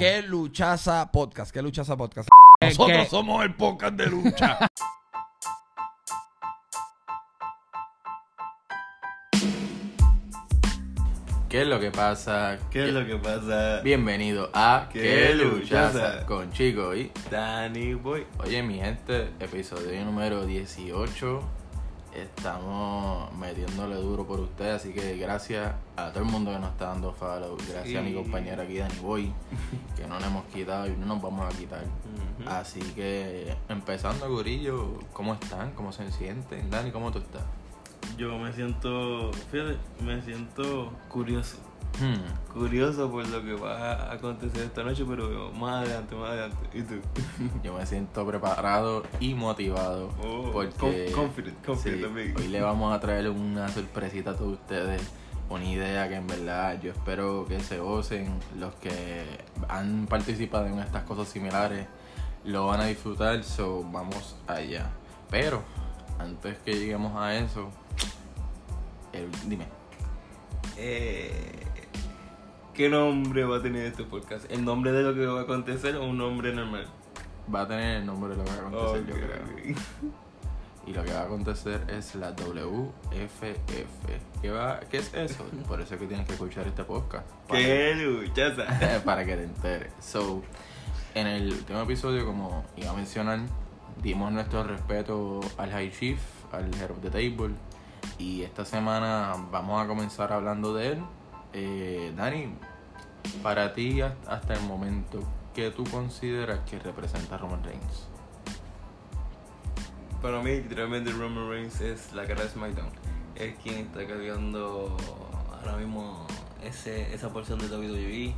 ¿Qué luchaza podcast? ¿Qué luchaza podcast? Nosotros que- somos el podcast de lucha. ¿Qué es lo que pasa? ¿Qué es lo que pasa? Bienvenido a ¿Qué ¿Qué luchaza? luchaza? Con Chico y Danny Boy. Oye mi gente, episodio número 18 Estamos metiéndole duro por ustedes Así que gracias a todo el mundo que nos está dando follow Gracias a mi compañera aquí Dani Boy Que no nos hemos quitado y no nos vamos a quitar. Así que empezando Gurillo ¿Cómo están? ¿Cómo se sienten? Dani, ¿cómo tú estás? Yo me siento, fíjate, me siento curioso. Hmm. Curioso por lo que va a acontecer esta noche, pero más adelante, más adelante. ¿Y tú? Yo me siento preparado y motivado Oh, porque con- confident, confident sí, también. hoy le vamos a traer una sorpresita a todos ustedes, una idea que en verdad yo espero que se gocen, los que han participado en estas cosas similares lo van a disfrutar, so vamos allá. Pero antes que lleguemos a eso, el- dime, Eh, ¿Qué nombre va a tener este podcast? ¿El nombre de lo que va a acontecer o un nombre normal? va a tener el nombre de lo que va a acontecer, yo creo. Y lo que va a acontecer es la WFF. ¿Qué, va, ¿Qué es eso? Por eso es que tienes que escuchar este podcast. Para, ¿Qué luchaza? para que te enteres. So, en el último episodio, como iba a mencionar, dimos nuestro respeto al High Chief, al Head of the Table. Y esta semana vamos a comenzar hablando de él. Eh, Dani, para ti hasta el momento, ¿qué tú consideras que representa a Roman Reigns? Para mí, literalmente, Roman Reigns es la cara de SmackDown. Es quien está cargando ahora mismo ese, esa porción de WWE.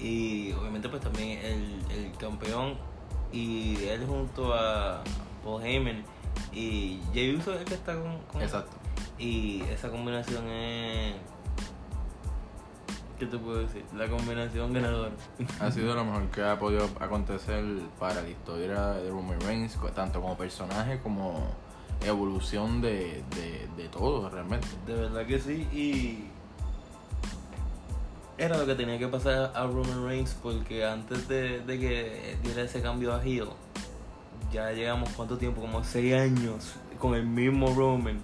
Y obviamente, pues también el, el campeón. Y él junto a Paul Heyman. Y Jey Uso es el que está con. con- Exacto. Y esa combinación es. ¿Qué te puedo decir? La combinación ganadora. Ha sido lo mejor que ha podido acontecer para la historia de Roman Reigns, tanto como personaje como evolución de, de, de todo realmente. De verdad que sí, y era lo que tenía que pasar a Roman Reigns porque antes de, de que diera ese cambio a heel, ya llegamos cuánto tiempo, como 6 años con el mismo Roman,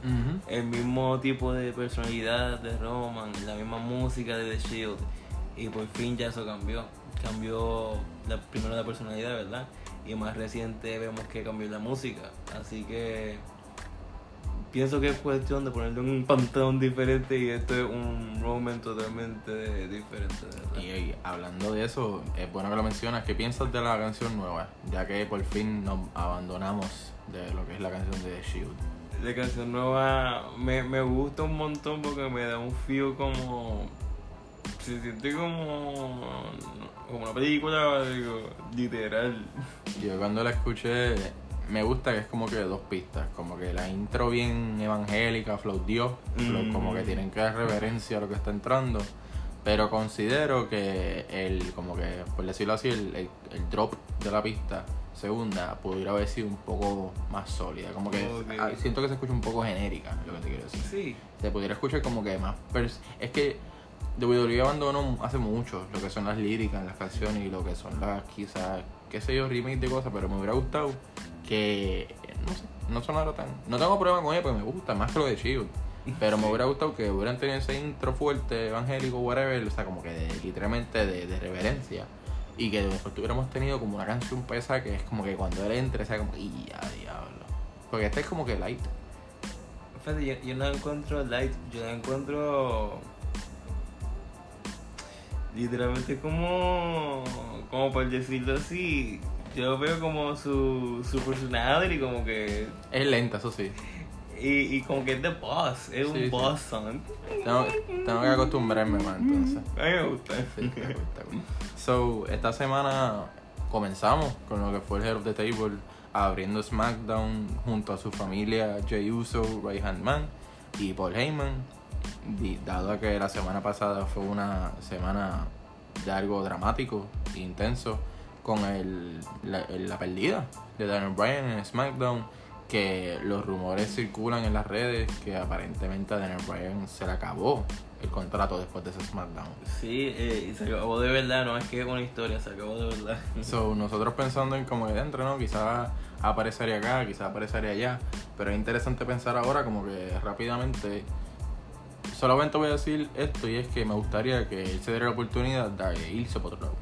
el mismo tipo de personalidad de Roman, la misma música de The Shield, y por fin ya eso cambió. Cambió la, primero la personalidad, ¿verdad? Y más reciente vemos que cambió la música, así que pienso que es cuestión de ponerle un pantalón diferente y esto es un Roman totalmente diferente. Y, y hablando de eso, es bueno que lo mencionas. ¿Qué piensas de la canción nueva? Ya que por fin nos abandonamos de lo que es la canción de The Shield. La canción nueva me, me gusta un montón porque me da un feel como. Se siente como. como una película, digo, literal. Yo cuando la escuché, me gusta que es como que dos pistas. Como que la intro bien evangélica, flow Dios, Mm. como que tienen que dar reverencia a lo que está entrando. Pero considero que el, como que, por decirlo así, el, el, el drop de la pista segunda pudiera haber sido un poco más sólida. Como que ah, siento que se escucha un poco genérica, lo que te quiero decir. Sí. Se pudiera escuchar como que más... es que WWE abandonó hace mucho lo que son las líricas las canciones y lo que son las quizás, qué sé yo, remakes de cosas, pero me hubiera gustado que, no sé, no sonara tan... No tengo problema con ella porque me gusta, más que lo de Shield. Pero me hubiera gustado que hubieran tenido ese intro fuerte, evangélico, whatever, o sea, como que de- literalmente de, de reverencia. Y que después tuviéramos tenido como una canción pesa que es como que cuando él entre sea como, ¡y ya, diablo! Porque este es como que light. Fíjate, yo, yo no encuentro light, yo la encuentro literalmente como, como por decirlo así, yo veo como su, su personality, como que, Es lenta, eso sí. Y, y como que es de boss, es Sí, un sí. boss son. Tengo, tengo que acostumbrarme más entonces. A mí me gusta. Sí. So, esta semana comenzamos con lo que fue el Head of the Table abriendo SmackDown junto a su familia Jey Uso, Right Hand Man y Paul Heyman. Di- Dado que la semana pasada fue una semana de algo dramático e intenso con el, la, el- la pérdida de Daniel Bryan en SmackDown, que los rumores circulan en las redes que aparentemente a Daniel Bryan se le acabó el contrato después de ese SmackDown. Sí, eh, y se acabó de verdad, no es que es una historia, se acabó de verdad. So, nosotros pensando en como que dentro, ¿no? Quizás aparecería acá, quizás aparecería allá. Pero es interesante pensar ahora como que rápidamente. Solamente voy a decir esto y es que me gustaría que él se diera la oportunidad de irse por otro lado.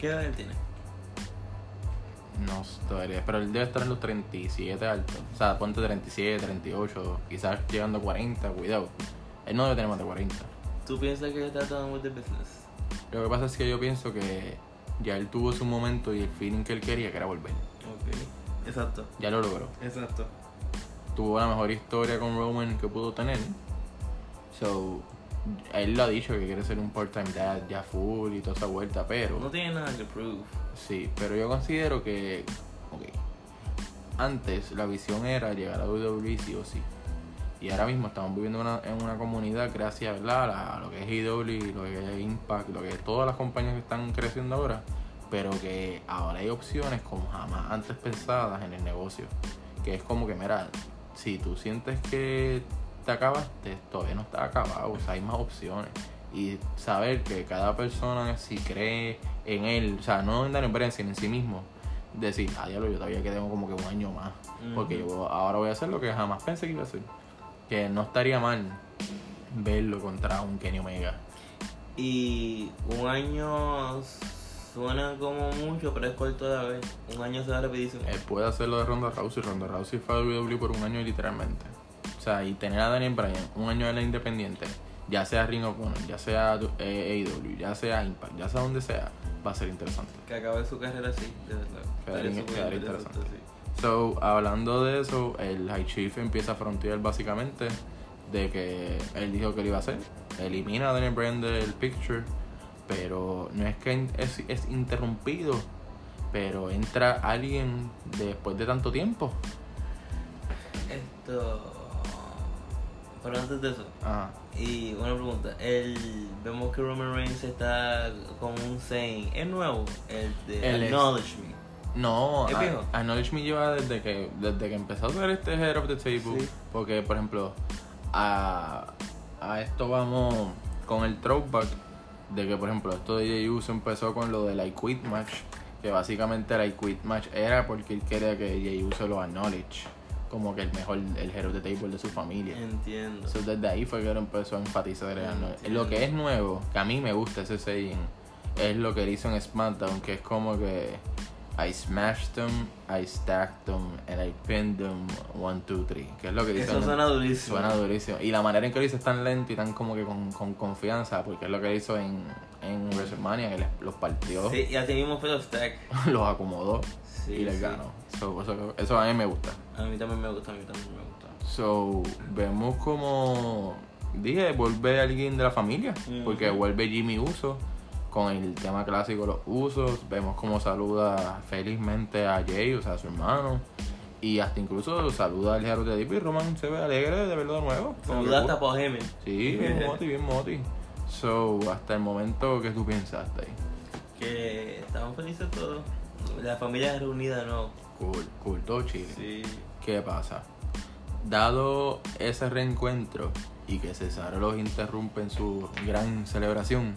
¿Qué edad él tiene? No todavía, pero él debe estar en los 37 altos. O sea, ponte 37, 38, quizás llegando a 40, cuidado. Él no debe tener más de 40. ¿Tú piensas que está done with the business? Lo que pasa es que yo pienso que ya él tuvo su momento y el feeling que él quería que era volver. Ok, exacto, Ya lo logró. exacto. Tuvo la mejor historia con Roman que pudo tener. So, él lo ha dicho que quiere ser un part-time dad ya full y toda esa vuelta, pero... No tiene nada que prove. Sí, pero yo considero que, ok, antes la visión era llegar a WWE sí o sí. Y ahora mismo estamos viviendo en una comunidad gracias a lo que es IW, lo que es Impact, lo que es todas las compañías que están creciendo ahora, pero que ahora hay opciones como jamás antes pensadas en el negocio. Que es como que, mira, si tú sientes que te acabaste, todavía no está acabado, o sea, hay más opciones. Y saber que cada persona, si cree en él, o sea, no en Daniel Bryan, sino en sí mismo, decir, ah, diablo, yo todavía quedé como que un año más. Porque yo ahora voy a hacer lo que jamás pensé que iba a hacer. Que no estaría mal verlo contra un Kenny Omega. Y un año suena como mucho, pero es corto a la vez. Un año se va rapidísimo. Él puede hacer lo de Ronda Rousey. Ronda Rousey fue a WWE por un año literalmente. O sea, y tener a Daniel Bryan un año de la independiente, ya sea Ring of Honor, ya sea eh, AEW, ya sea Impact, ya sea donde sea, va a ser interesante. Que acabe su carrera así, de verdad. Quedaría- interesante. sí. So, hablando de eso, el High Chief empieza a frontear básicamente de que él dijo que lo iba a hacer. Elimina a Daniel Bryan del picture, pero no es que es, es interrumpido, pero entra alguien después de tanto tiempo. Esto. Pero antes de eso, Ajá. y una pregunta. El, vemos que Roman Reigns está con un saying. ¿Es nuevo? El de es- Acknowledge Me. No, ¿Es viejo? Acknowledge Me lleva desde que, desde que empezó a hacer este Head of the Table. Sí. Porque, por ejemplo, a, a esto vamos con el throwback de que, por ejemplo, esto de Jey Uso empezó con lo del I Quit Match. Que básicamente el I Quit Match era porque él quería que Jey Uso lo acknowledge como que el mejor, el of the Table de su familia. Entiendo. So, desde ahí fue que él empezó a enfatizar. Lo que es nuevo, que a mí me gusta ese saying, es lo que él hizo en SmackDown, que es como que I smashed them, I stacked them, and I pinned them one, two, three. Que es lo que dice. Eso en- suena durísimo. Suena durísimo. Y la manera en que lo hizo es tan lento y tan como que con, con confianza, porque es lo que hizo en, en WrestleMania, que les- los partió, Sí, y así mismo fue los stack. los acomodó Sí, y les sí. ganó. So, eso, eso a mí me gusta. A mí también me gusta, a mí también me gusta. So, vemos como dije, vuelve alguien de la familia, porque vuelve Jimmy Uso con el tema clásico de los usos. Vemos como saluda felizmente a Jay, o sea, a su hermano. Y hasta incluso saluda al Hero de Deep y Roman se ve alegre de verlo de nuevo. Saluda hasta por Gemen. Sí, bien moti, bien moti. So, hasta el momento que tú pensaste ahí. Que estaban felices todos. La familia reunida, no. Cool, cool, todo chile. Sí. ¿Qué pasa? Dado ese reencuentro y que Cesaro los interrumpe en su gran celebración,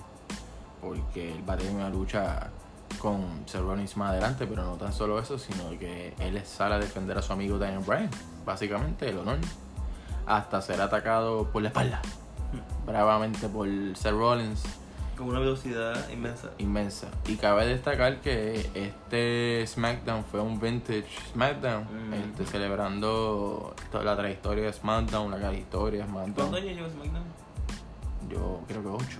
porque él va a tener una lucha con Rollins más adelante, pero no tan solo eso, sino que él sale a defender a su amigo Daniel Bryan, básicamente el honor, hasta ser atacado por la espalda, bravamente por Seth Rollins, Con una velocidad inmensa. inmensa. Y cabe destacar que este SmackDown fue un vintage SmackDown, Mm. este, celebrando toda la trayectoria de SmackDown, la gran historia de ¿Cuántos SmackDown. años lleva SmackDown? Yo creo que 8.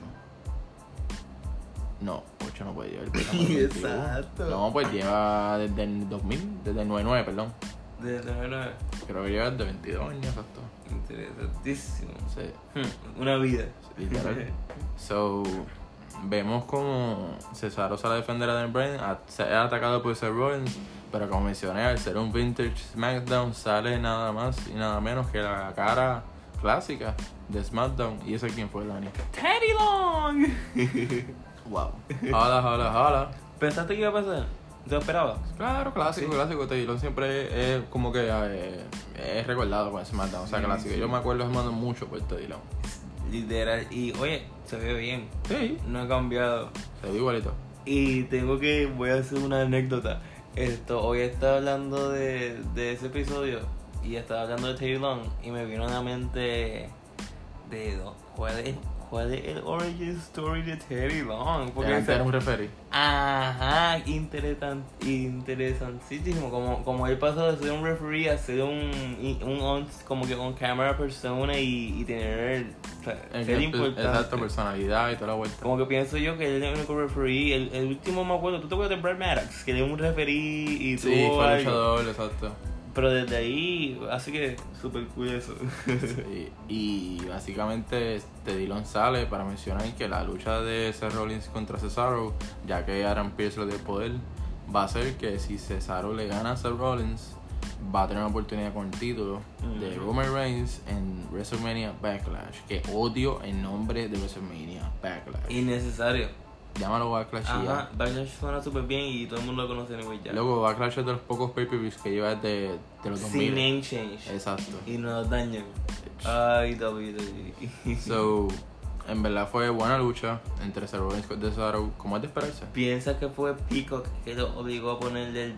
No, 8 no puede llevar. porque estamos en 21. Exacto. No, pues lleva desde el 2000, desde el 99, perdón. De 99. Creo que lleva desde 22 años, exacto. Interesantísimo. Sí, Hmm, Una vida. literal. So, vemos como Cesaro sale a defender a Daniel Bryan, a- se ha atacado por Seth Rollins, pero como mencioné, al ser un vintage SmackDown sale nada más y nada menos que la cara clásica de SmackDown. ¿Y ese quién fue, Dani? Teddy Long. Wow. Hola, hola, hola. ¿Pensaste que iba a pasar? ¿Te lo esperabas? Claro, clásico, Sí. clásico. Taylor siempre es como que eh, es recordado con SmackDown, o sea, Sí, clásico. sí. Yo me acuerdo de SmackDown mucho por Taylor. Literal. Y oye, se ve bien. Sí, No ha cambiado. te ve igualito. Y tengo que, voy a hacer una anécdota. Esto, hoy estaba hablando de, de ese episodio y estaba hablando de Long y me vino a la mente de cuál es, cuál es el origin story de Teddy Long. Porque era un referee. Ajá, interesan, interesantísimo. Como, como él pasó de ser un referee a ser un, un on- como que on camera persona y, y tener o sea, El ser importante. Exacto, personalidad y toda la vuelta. Como que pienso yo que él es el único referee. El, el último me acuerdo, ¿tú te acuerdas de Brad Maddox? Que él es un referee y Sí, tuvo fue algo. luchador, exacto. Pero desde ahí, así que súper cool eso. Sí, Y básicamente este Dillon sale para mencionar que la lucha de Seth Rollins contra Cesaro, ya que Aaron Pierce lo dio poder, va a ser que si Cesaro le gana a Seth Rollins, va a tener una oportunidad con el título de Ujú. Roman Reigns en WrestleMania Backlash. Que odio el nombre de WrestleMania Backlash. Innecesario. Llámalo Backlash y Ajá. Backlash suena súper bien y todo el mundo lo conoce anyway ya. Luego Backlash es de los pocos pay-per-views que lleva de, de los 2000. Sin name change. Exacto. Y nos dañan. Ay, WWE. So, en verdad fue buena lucha entre Seth Rollins y Cesaro, como es de esperarse. Piensa que fue Peacock que lo obligó a ponerle el.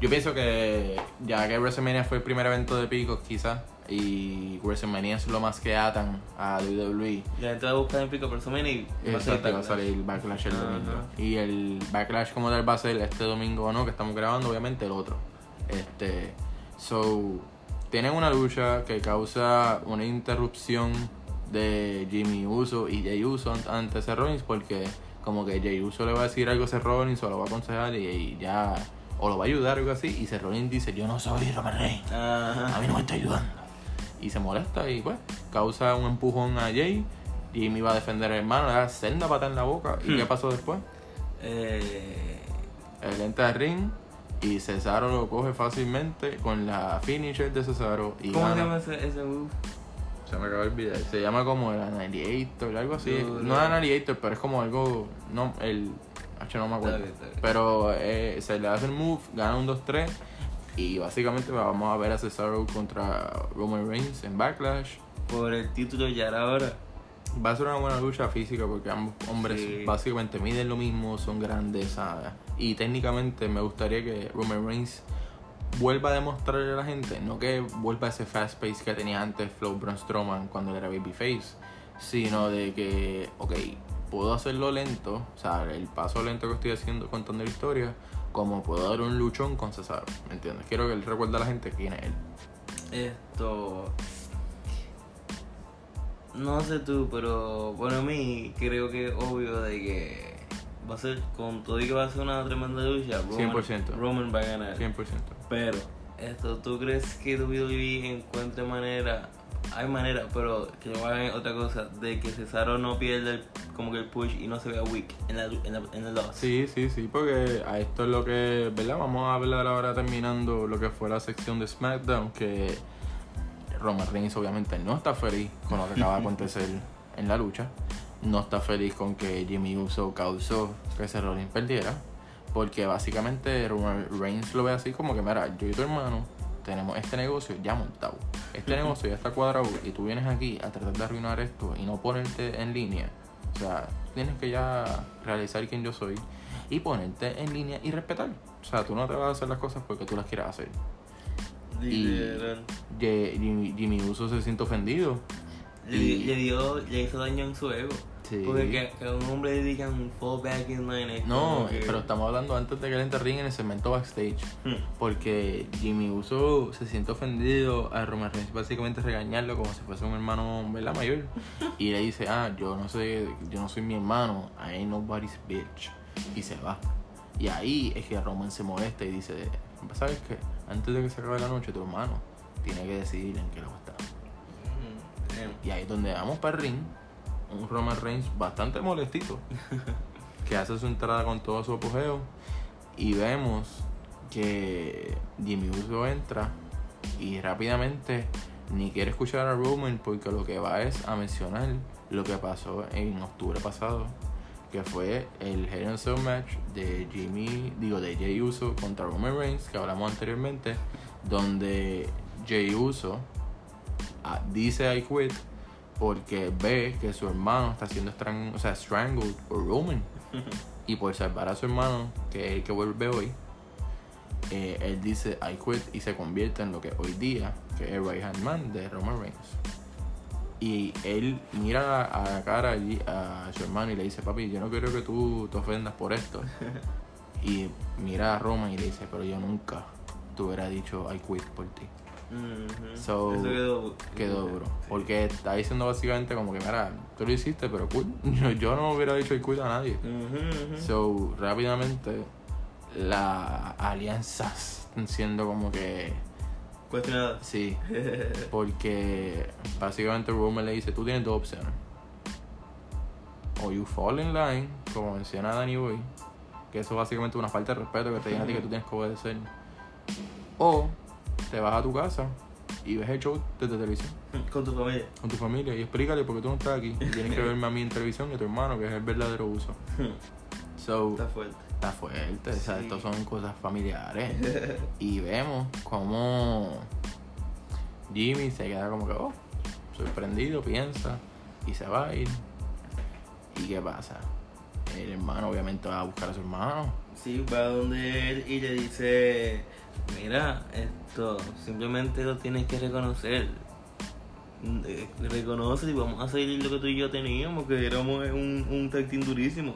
Yo pienso que ya que WrestleMania fue el primer evento de Peacock quizás, y WrestleMania es lo más que atan a WWE, La gente va a buscar en Peacock WrestleMania y va a Exacto, va a Backlash. salir Backlash el domingo. Y el Backlash como tal va a ser este domingo o no, que estamos grabando, obviamente el otro. Este, so, tienen una lucha que causa una interrupción de Jimmy Uso y Jay Uso an- ante Seth Rollins porque como que Jay Uso le va a decir algo a Seth Rollins o lo va a aconsejar y, y ya, o lo va a ayudar o algo así, y Seth Rollins dice, yo no soy Roman Reigns a Ajá. mí no me está ayudando. Y se molesta y pues causa un empujón a Jay. Jimmy va a defender al hermano, le da senda pata en la boca. ¿Y Hmm. qué pasó después? Eh, Él entra al ring y Cesaro lo coge fácilmente con la finisher de Cesaro y ¿Cómo se llama ese, ese move? Se me acaba de olvidar. Se llama como el Annihilator, algo así. Duro. No es Annihilator, pero es como algo. No, el. H no me acuerdo. Pero eh, se le hace el move, gana un 2-3. Y básicamente vamos a ver a Cesaro contra Roman Reigns en Backlash. Por el título ya era hora. Va a ser una buena lucha física porque ambos hombres Sí. básicamente miden lo mismo, son grandes. ¿sabes? Y técnicamente me gustaría que Roman Reigns vuelva a demostrarle a la gente, no que vuelva a ese fast pace que tenía antes Flow Braun Strowman cuando era babyface, sino de que, ok, puedo hacerlo lento, o sea, el paso lento que estoy haciendo contando la historia, como puedo dar un luchón con Cesaro, ¿me entiendes? Quiero que él recuerde a la gente quién es él. Esto. No sé tú, pero bueno, a mí creo que es obvio de que va a ser, con todo y que va a ser una tremenda lucha, Roman, 100%. Roman va a ganar. 100%. Pero, esto, ¿tú crees que WWE encuentre manera, hay manera, pero que lo hagan otra cosa, de que Cesaro no pierda el, como que el push y no se vea weak en la, en la, en el loss? Sí, sí, sí, porque a esto es lo que, ¿verdad? Vamos a hablar ahora terminando lo que fue la sección de SmackDown, que Roman Reigns obviamente no está feliz con lo que acaba de acontecer en la lucha. No está feliz con que Jimmy Uso causó que ese Rollins perdiera. Porque básicamente Roman Reigns lo ve así como que, mira, yo y tu hermano tenemos este negocio ya montado. Este negocio ya está cuadrado y tú vienes aquí a tratar de arruinar esto y no ponerte en línea. O sea, tienes que ya realizar quién yo soy y ponerte en línea y respetar. O sea, tú no te vas a hacer las cosas porque tú las quieras hacer. Literal. Ye- Jimmy, Jimmy Uso se siente ofendido. Le, Y- le dio, le hizo daño en su ego. Sí. Porque que, que a un hombre le digan un fall back in line No, que- pero estamos hablando antes de que él entre ring en el segmento backstage. Hmm. Porque Jimmy Uso se siente ofendido a Roman Reigns, básicamente regañarlo como si fuese un hermano ¿verdad? mayor. Y le dice, ah, yo no soy, yo no soy mi hermano, I ain't nobody's bitch. Y se va. Y ahí es que Roman se molesta y dice, ¿sabes qué? Antes de que se acabe la noche, tu hermano tiene que decidir en qué lado está. Mm, damn. Y ahí es donde vamos para el ring. Un Roman Reigns bastante molestito. que hace su entrada con todo su apogeo. Y vemos que Jimmy Uso entra y rápidamente ni quiere escuchar a Roman porque lo que va es a mencionar lo que pasó en octubre pasado. Que fue el Hell in a Cell match de Jimmy, digo, de Jay Uso contra Roman Reigns, que hablamos anteriormente, donde Jay Uso ah, dice I quit porque ve que su hermano está siendo strang o sea, strangled por Roman. y por salvar a su hermano, que es el que vuelve hoy, eh, él dice I quit y se convierte en lo que hoy día, que es el right hand man de Roman Reigns. Y él mira a la cara allí a su hermano y le dice, papi, yo no quiero que tú te ofendas por esto. y mira a Roman y le dice, pero yo nunca te hubiera dicho I quit por ti. So, Eso quedó, Quedó duro. Sí. Porque está diciendo básicamente como que, mira, tú lo hiciste, pero cool. Yo, yo no hubiera dicho I quit a nadie. Ujú. So, rápidamente, las alianzas están siendo como que. Cuestionada. Sí. Porque básicamente Roman le dice: Tú tienes dos opciones. O you fall in line, como menciona Danny Boy, que eso es básicamente una falta de respeto que te digan a ti que tú tienes que obedecer. O te vas a tu casa y ves el show desde televisión Con tu familia. con tu familia y explícale por qué tú no estás aquí. Y tienes que verme a mí en televisión y a tu hermano, que es el verdadero uso. So, Está fuerte. está fuerte, o sea, Sí. estos son cosas familiares. y vemos cómo Jimmy se queda como que, oh, sorprendido, piensa, y se va a ir. ¿Y qué pasa? El hermano obviamente va a buscar a su hermano. Sí, va donde él y le dice, mira, esto, simplemente lo tienes que reconocer. Eh, Reconoce y vamos a seguir lo que tú y yo teníamos, que éramos un, un tag team durísimo.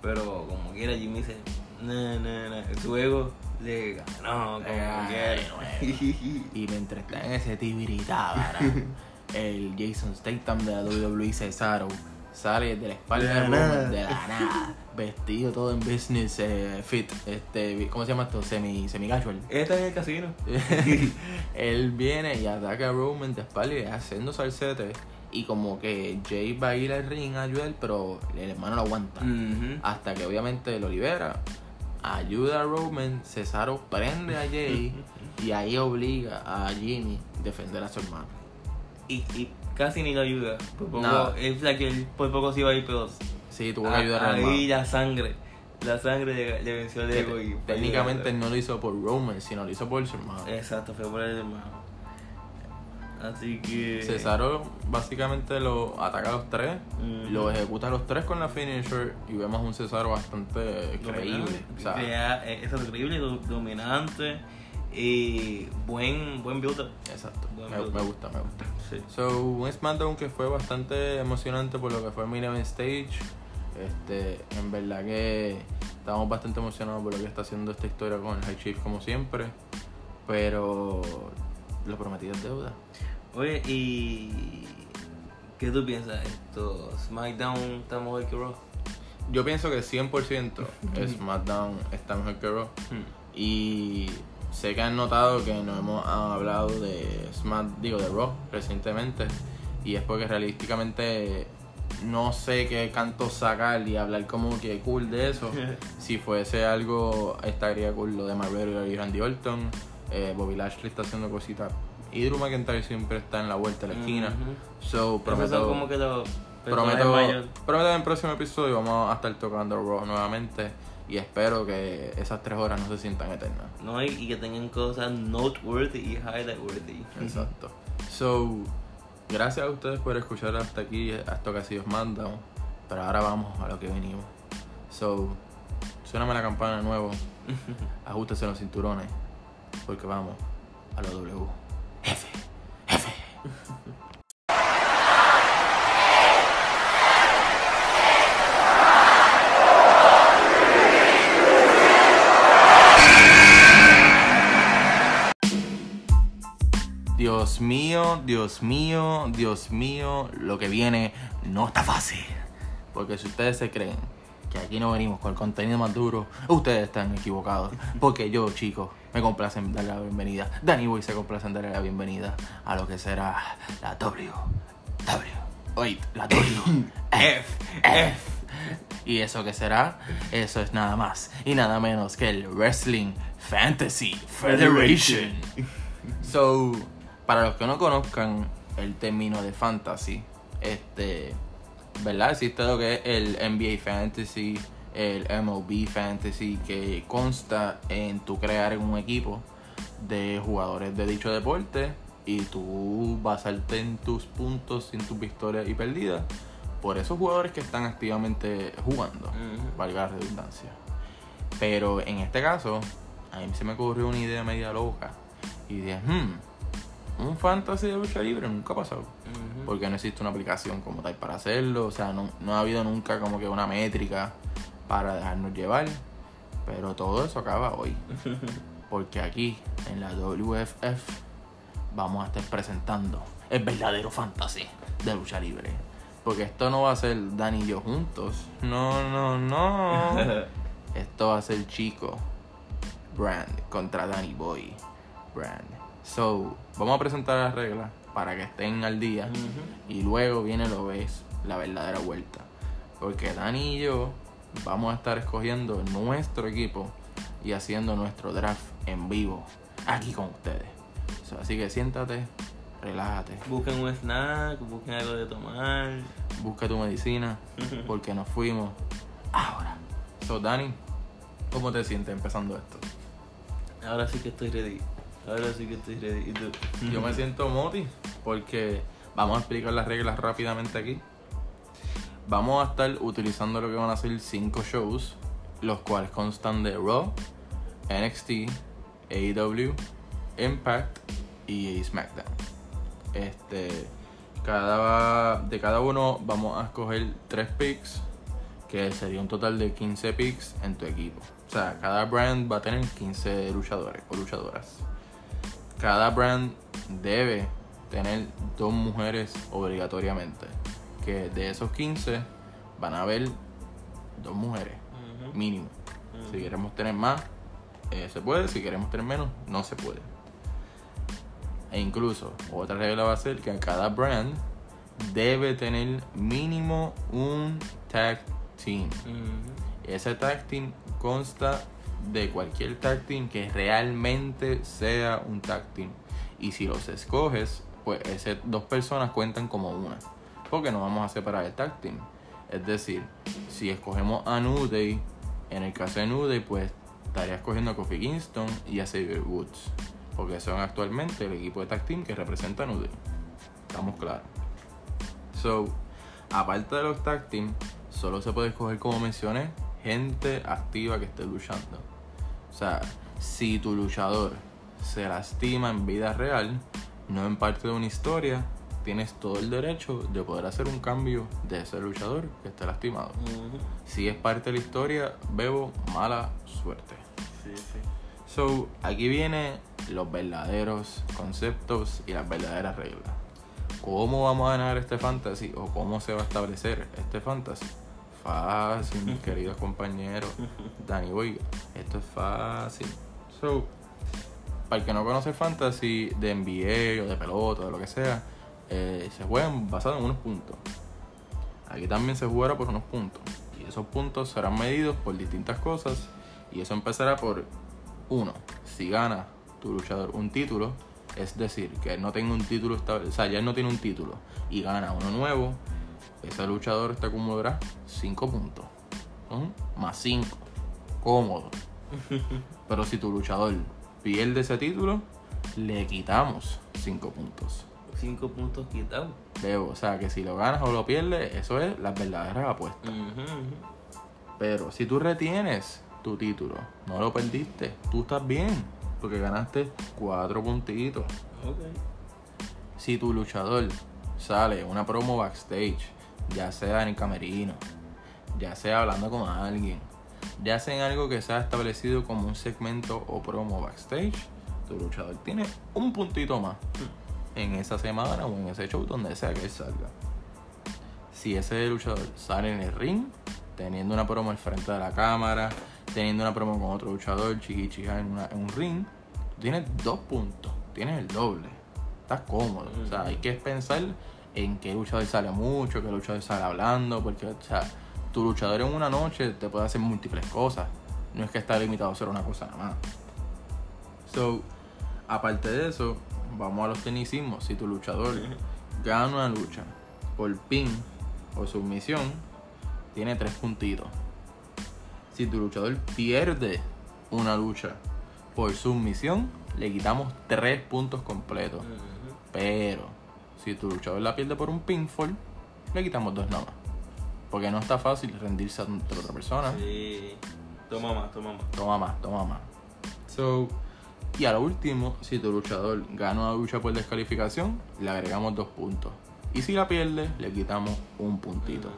Pero como quiera, Jimmy dice, no, no, no, su ego le ganó, como quiera. Y mientras está en ese tibiritábara, el Jason Statham de la WWE Cesaro sale de la espalda De la nada. de la nada, vestido todo en business eh, fit, este, ¿cómo se llama esto? Semi, semi casual. Está en el casino. Él viene y ataca a Roman de espalda haciendo salsete. Y como que Jay va a ir al ring a ayudar, pero el hermano lo aguanta. Hasta que obviamente lo libera. Ayuda a Roman, Cesaro prende a Jay y ahí obliga a Jimmy a defender a su hermano. y, y casi ni lo ayuda. Por poco, Nada. es la que él por poco se iba a ir, pero Sí, tuvo que a- ayudar al ahí la sangre, la sangre le, le venció el ego y técnicamente no lo hizo por Roman, sino lo hizo por su hermano. Exacto, fue por el hermano. Así que. Cesaro básicamente lo ataca a los tres, Ujú. lo ejecuta a los tres con la finisher y vemos un Cesaro bastante creíble. O sea, eh, es increíble, do- dominante y buen, buen build-up. exacto. Buen Me, gusta, me gusta. Sí. So, un SmackDown que fue bastante emocionante por lo que fue main event stage. Este, en verdad que estamos bastante emocionados por lo que está haciendo esta historia con el High Chief como siempre. Pero lo prometido es deuda. Oye, ¿y qué tú piensas? Esto, SmackDown está mejor que Raw. Yo pienso que 100% SmackDown está mejor que Raw. Y sé que han notado que no hemos hablado de Smack, digo de Raw recientemente. Y es porque realísticamente no sé qué canto sacar y hablar como que cool de eso. si fuese algo, estaría cool lo de Marvel y Randy Orton. Eh, Bobby Lashley está haciendo cositas. Y Drew McIntyre siempre está en la vuelta de la esquina. Ujú. So, Esos son prometo, como que prometo, prometo en el próximo episodio vamos a estar tocando Raw nuevamente. Y espero que esas tres horas no se sientan eternas. No, y, y que tengan cosas noteworthy y highlight worthy. Exacto. So, gracias a ustedes por escuchar hasta aquí, hasta que así os mandan. Pero ahora vamos a lo que venimos. So, suéname la campana de nuevo. Ajústese los cinturones. Porque vamos a lo W. Dios mío, Dios mío, Dios mío, lo que viene no está fácil. Porque si ustedes se creen que aquí no venimos con el contenido más duro, ustedes están equivocados. Porque yo, chicos, me complace en darle la bienvenida. Danny Boy se complace en darle la bienvenida a lo que será la W. W. Wait, la W. F. F. Y eso que será, eso es nada más y nada menos que el Wrestling Fantasy Federation. So, para los que no conozcan el término de fantasy, este, ¿verdad? Existe lo que es el NBA Fantasy, el MLB Fantasy, que consta en tu crear un equipo de jugadores de dicho deporte y tú basarte en tus puntos, en tus victorias y perdidas por esos jugadores que están activamente jugando, valga la redundancia. Pero en este caso, a mí se me ocurrió una idea media loca y dije, hmm, un fantasy de lucha libre nunca ha pasado. Porque no existe una aplicación como tal para hacerlo, o sea, no, no ha habido nunca como que una métrica para dejarnos llevar. Pero todo eso acaba hoy. Porque aquí, en la WFF, vamos a estar presentando el verdadero fantasy de lucha libre. Porque esto no va a ser Dani y yo juntos. No, no, no. Esto va a ser Chico Brand contra Danny Boy Brand. So, vamos a presentar las reglas para que estén al día. Y luego viene lo ves, la verdadera vuelta. Porque Dani y yo vamos a estar escogiendo nuestro equipo y haciendo nuestro draft en vivo aquí con ustedes. So, así que siéntate, relájate, Busquen un snack, busquen algo de tomar. busca tu medicina porque nos fuimos ahora. So, Dani, ¿cómo te sientes empezando esto? Ahora sí que estoy ready. Ahora sí que estoy ready. Yo me siento moti porque vamos a explicar las reglas rápidamente aquí. Vamos a estar utilizando lo que van a ser 5 shows, los cuales constan de Raw, NXT, AEW, Impact y SmackDown. Este, cada, de cada uno vamos a escoger 3 picks, que sería un total de 15 picks en tu equipo. O sea, cada brand va a tener 15 luchadores o luchadoras cada brand debe tener dos mujeres obligatoriamente. Que de esos 15 van a haber dos mujeres, mínimo. Si queremos tener más, eh, se puede. Si queremos tener menos, no se puede. E incluso, otra regla va a ser que cada brand debe tener mínimo un tag team. Ese tag team consta de cualquier tag team que realmente sea un tag team. Y si los escoges, pues esas dos personas cuentan como una. Porque no vamos a separar el tag team. Es decir, si escogemos a New en el caso de New pues estaría escogiendo a Kofi Kingston y a Xavier Woods. Porque son actualmente el equipo de tag team que representa a New. Estamos claros. So, aparte de los tag team, solo se puede escoger, como mencioné, gente activa que esté luchando. O sea, si tu luchador se lastima en vida real, no en parte de una historia, tienes todo el derecho de poder hacer un cambio de ese luchador que esté lastimado. Si es parte de la historia, bebo mala suerte. Sí, sí. So, aquí vienen los verdaderos conceptos y las verdaderas reglas. ¿Cómo vamos a ganar este fantasy o cómo se va a establecer este fantasy? Fácil, mis queridos compañeros. Dani, oiga, esto es fácil. So, para el que no conoce el fantasy de NBA o de pelota o de lo que sea, eh, se juegan basados en unos puntos. Aquí también se jugará por unos puntos. Y esos puntos serán medidos por distintas cosas. Y eso empezará por uno, si gana tu luchador un título, es decir, que él no tenga un título o sea, ya él no tiene un título y gana uno nuevo, ese luchador te acumulará 5 puntos. ¿Mm? Más 5. Cómodo. Pero si tu luchador pierde ese título, le quitamos 5 puntos. Cinco puntos quitados. Veo, o sea, que si lo ganas o lo pierdes, eso es las verdaderas apuestas. Pero si tú retienes tu título, no lo perdiste, tú estás bien, porque ganaste cuatro puntitos. Ok. Si tu luchador sale una promo backstage, ya sea en el camerino, ya sea hablando con alguien, ya sea en algo que sea establecido como un segmento o promo backstage, tu luchador tiene un puntito más en esa semana o en ese show donde sea que él salga. Si ese luchador sale en el ring, teniendo una promo al frente de la cámara, teniendo una promo con otro luchador, chiquichija en, en un ring, tú tienes dos puntos, tienes el doble. Estás cómodo. O sea, hay que pensar en qué luchador sale mucho, qué luchador sale hablando, porque, o sea, tu luchador en una noche te puede hacer múltiples cosas. No es que está limitado a hacer una cosa nada más. So, aparte de eso, vamos a los tecnicismos. Si tu luchador gana una lucha por pin o sumisión, tiene tres puntitos. Si tu luchador pierde una lucha por sumisión, le quitamos tres puntos completos. Pero, si tu luchador la pierde por un pinfall, le quitamos dos nada más. Porque no está fácil rendirse ante otra persona. Sí. Toma más, toma más. Toma más, toma más. So, y a lo último, si tu luchador gana una lucha por descalificación, le agregamos dos puntos. Y si la pierde, le quitamos un puntito.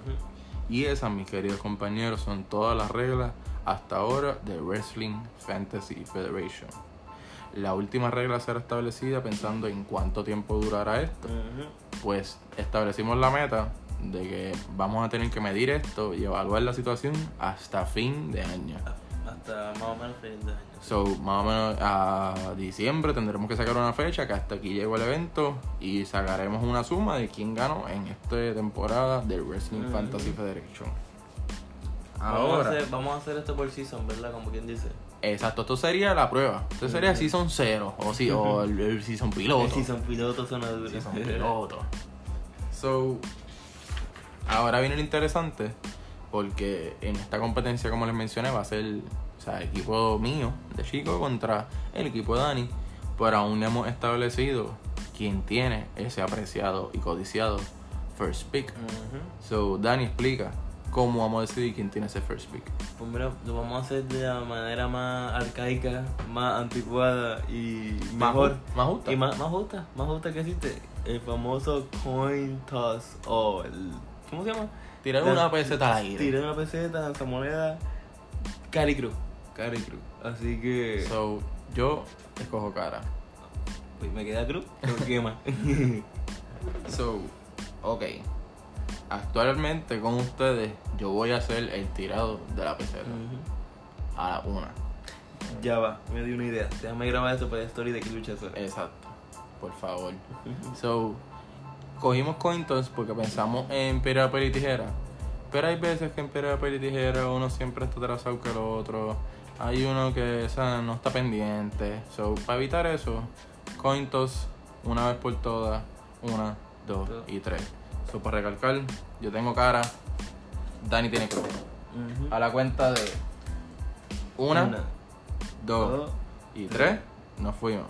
Y esas, mis queridos compañeros, son todas las reglas hasta ahora de Wrestling Fantasy Federation. La última regla será establecida pensando en cuánto tiempo durará esto. Pues establecimos la meta de que vamos a tener que medir esto y evaluar la situación hasta fin de año. Hasta más o menos fin de año. So, más o menos a diciembre tendremos que sacar una fecha que hasta aquí llegó el evento y sacaremos una suma de quién ganó en esta temporada del Wrestling. Fantasy Federation. Vamos a, Ahora, hacer, vamos a hacer esto por season, ¿verdad? Como quien dice. Exacto, esto sería la prueba. Esto sería Ujú. Season 0 o, si, o el, el Season Piloto. Si son pilotos, son duro. Season Piloto. So, ahora viene lo interesante porque en esta competencia, como les mencioné, va a ser o sea, el equipo mío de Chico contra el equipo de Dani, pero aún no hemos establecido quién tiene ese apreciado y codiciado first pick. Ujú. So, Dani explica cómo vamos a decidir quién tiene ese first pick. Pues mira, lo vamos a hacer de la manera más arcaica, más anticuada y mejor. más justa. Y más, más justa, más justa que existe. El famoso coin toss o el... ¿Cómo se llama? Tirar una peseta al aire. Tirar una peseta, esa moneda. Cari Cruz. Cari Cruz. Así que... So, yo escojo cara. Pues me queda Cruz. ¿Qué más? So, ok. Actualmente con ustedes yo voy a hacer el tirado de la Ujú. a la una. ya va, me dio una idea. Déjame grabar esto para la story de que lucha. Exacto. Por favor. So, cogimos coin toss porque pensamos en piedra, papel y tijera. Pero hay veces que en piedra, papel y tijera uno siempre está atrasado que el otro. Hay uno que o sea, no está pendiente. So, para evitar eso, coin toss una vez por todas. Una, dos Dos. y tres. So, para recalcar, yo tengo cara. Dani tiene cruz. A la cuenta de una, Una, dos dos, y tres, nos fuimos.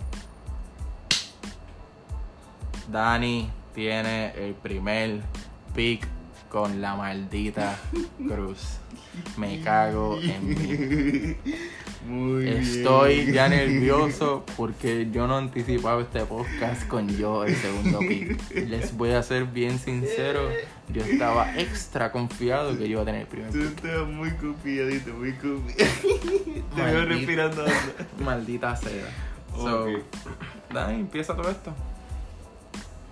Dani tiene el primer pick con la maldita cruz. Me cago en mí. Muy bien. Estoy ya nervioso porque yo no anticipaba este podcast con yo el segundo pick. Les voy a ser bien sincero, yo estaba extra confiado que yo iba a tener el primer Tú pick. estás muy confiadito, muy confiadito. Te veo respirando. Maldita sea. So, Ok. Dani, empieza todo esto.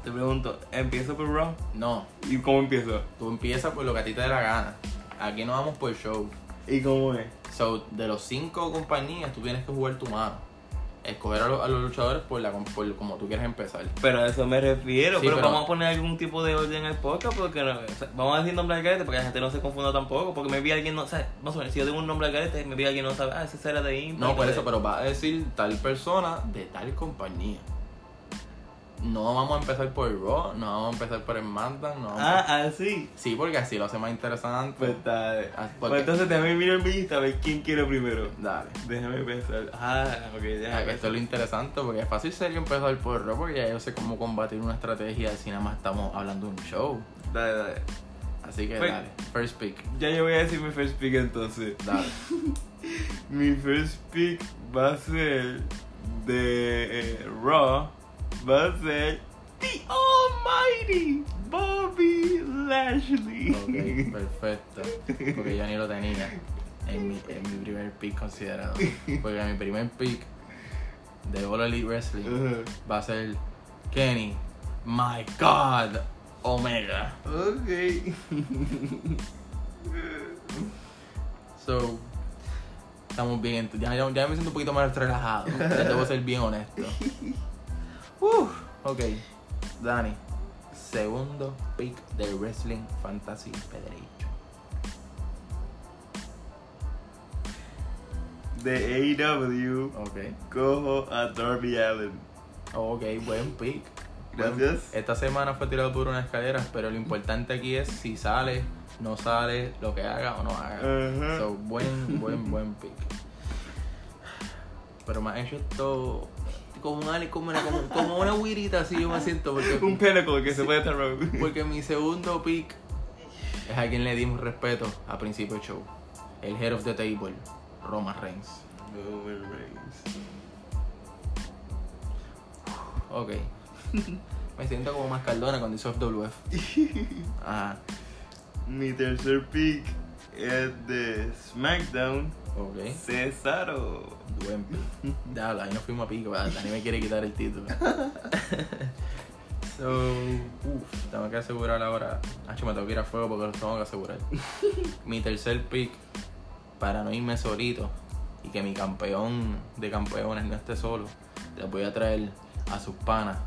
Te pregunto, ¿empiezo por Raw? No, ¿Y cómo empiezo? Tú empiezas por lo que a ti te dé la gana. Aquí no vamos por show. ¿Y cómo es? So, de los cinco compañías, tú tienes que jugar tu mano. Escoger a, los- a los luchadores por, la, por como tú quieres empezar. Pero a eso me refiero. Sí, pero, pero- vamos a poner algún tipo de orden en el podcast porque no- o sea, vamos a decir nombre al garete para que la gente no se confunda tampoco. Porque me vi alguien no, o sea, vamos a ver, si yo tengo un nombre al garete, me vi alguien no sabe, ah, ese será de Impact. No, por eso, pero va a decir tal persona de tal compañía. No vamos a empezar por el Raw, no vamos a empezar por el SmackDown, no vamos a- Ah, así. Sí, porque así lo hace más interesante. Pues está. Ah, Pues entonces déjame mirar mi lista a ver quién quiere primero. Dale. Déjame pensar. Ah, ok, Ah, que esto es lo interesante porque es fácil serio empezar por Raw porque ya yo sé cómo combatir una estrategia si nada más estamos hablando de un show. Dale, dale. Así que Pues- dale, first pick. Ya yo voy a decir mi first pick entonces. Dale. Mi first pick va a ser de eh, Raw. Va a ser The Almighty Bobby Lashley. Ok, perfecto. Porque yo ni lo tenía en mi, en mi primer pick considerado. Porque mi primer pick de All Elite Wrestling va a ser Kenny, my God, Omega. Ok. So, estamos bien. Ya, ya, ya me siento un poquito más relajado. Ya debo ser bien honesto. Uh, ok, Dani, segundo pick del Wrestling Fantasy Federation. De AEW Ok. cojo a Darby Allen. Ok, buen pick. Gracias. Esta semana fue tirado por unas escaleras, pero lo importante aquí es si sale, no sale, lo que haga o no haga. So, buen, buen, buen pick. Pero me ha hecho esto como un ali- como una, como, como una guirita así yo me siento porque, Un pinnacle que se puede estar porque mi segundo pick es a quien le dimos respeto a principio del show. El head of the table, Roman Reigns. Roman Reigns. Ok. Me siento como más caldona cuando hizo FWF. Ajá. Mi tercer pick es de SmackDown. Ok. Cesaro. Buen pick. Dale, ahí nos fuimos a pico. Dani me quiere quitar el título. so, uff, tengo que asegurar ahora. Hacho, me tengo que ir a fuego porque los tengo que asegurar. mi tercer pick, para no irme solito y que mi campeón de campeones no esté solo, les voy a traer a sus panas,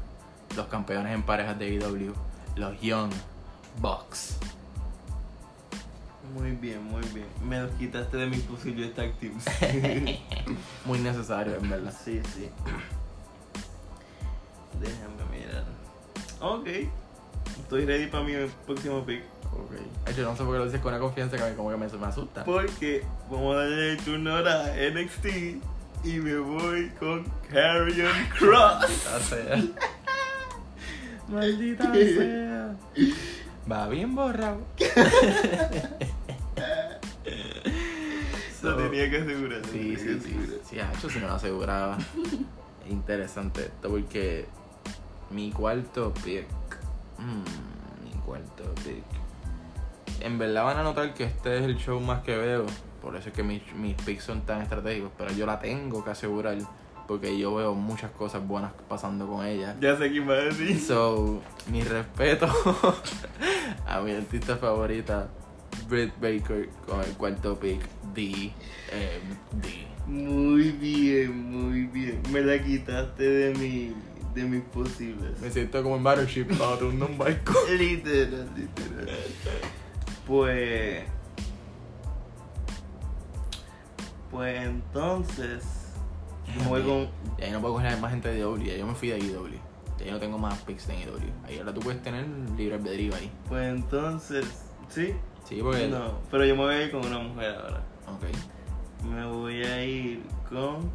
los campeones en parejas de IW, los Young Bucks. Muy bien, muy bien. Me los quitaste de mis posibles teams. Muy necesario, en verdad. sí, sí. Déjame mirar. Ok. Estoy ready para mi próximo pick. Ok. Yo no sé por qué lo dices con una confianza que a mí como que me, me asusta. Porque vamos a darle el turno ahora a NXT y me voy con Carrion Cross. Maldita sea. Maldita sea. Va bien borrado. Tenía que asegurar. Sí, sí, sí. Sí, hecho si no lo aseguraba. Interesante esto porque mi cuarto pick. mm, mi cuarto pick. En verdad van a notar que este es el show más que veo. Por eso es que mis, mis picks son tan estratégicos. Pero yo la tengo que asegurar. Porque yo veo muchas cosas buenas pasando con ella. Ya sé quién va a decir. So, mi respeto a mi artista favorita, Britt Baker, con el cuarto pick, DMD. Muy bien, muy bien. Me la quitaste de mi de mis posibles. Me siento como en Battleship, bajando un barco. Literal, literal. Pues. Pues entonces. Me voy con. Y ahí no puedo coger más gente de IW, ya yo me fui de IW. Ya yo no tengo más picks en IW. Ahí ahora tú puedes tener libre albedrío ahí. Pues entonces. ¿Sí? Sí, porque... No, pero yo me voy a ir con una mujer ahora. Ok. Me voy a ir con.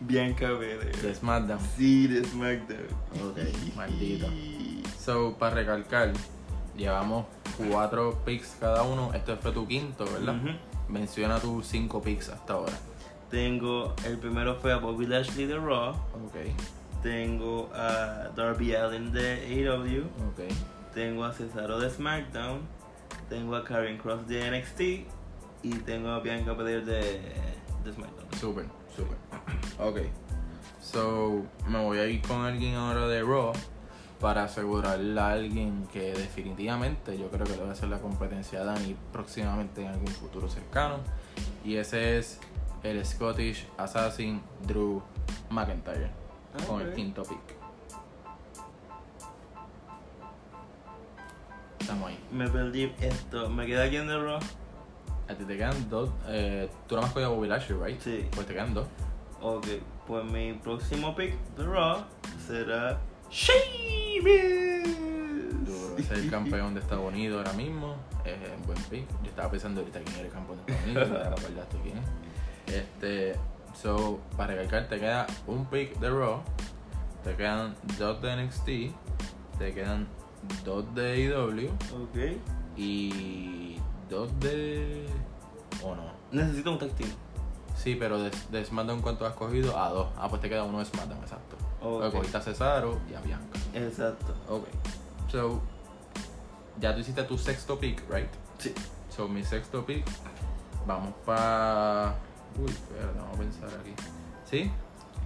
Bianca De Belair. SmackDown. Sí, de SmackDown. Ok, maldito. So, para recalcar, llevamos cuatro picks cada uno. Este fue tu quinto, ¿verdad? Ujú. Menciona tus cinco picks hasta ahora. Tengo. El primero fue a Bobby Lashley de Raw. Ok, Tengo a Darby Allin de AEW. ok. Tengo a Cesaro de SmackDown. Tengo a Karen Cross de NXT. Y tengo a Bianca Belair de, de SmackDown. Super, super. Ok. So, me voy a ir con alguien ahora de Raw para asegurarle a alguien que definitivamente yo creo que le va a hacer la competencia a Dani próximamente en algún futuro cercano. Y ese es el Scottish Assassin Drew McIntyre con el quinto pick. Estamos ahí. Me perdí esto. ¿Me queda alguien de Raw? A ti te quedan dos. Eh, tú nada más cogías a Bobby Lashley, right? Sí. Pues te quedan dos. Ok, pues mi próximo pick de Raw será Sheamus. Duro, es el campeón de Estados Unidos ahora mismo. Es un buen pick. Yo estaba pensando ahorita quién era el campeón de Estados Unidos, pero ahora acordaste quién es. Este, so, para recalcar, te queda un pick de Raw, te quedan dos de NXT, te quedan dos de AEW Ok. y dos de. ¿O no? Necesito un tag team. Sí, pero de, de SmackDown, ¿cuánto has cogido? A dos. Ah, pues te queda uno de SmackDown, exacto. Ok. Porque cogiste a Cesaro y a Bianca. Exacto. Ok. So, ya tú hiciste tu sexto pick, right? Sí. So, mi sexto pick, vamos para. Uy, espérate, vamos a pensar aquí. ¿Sí?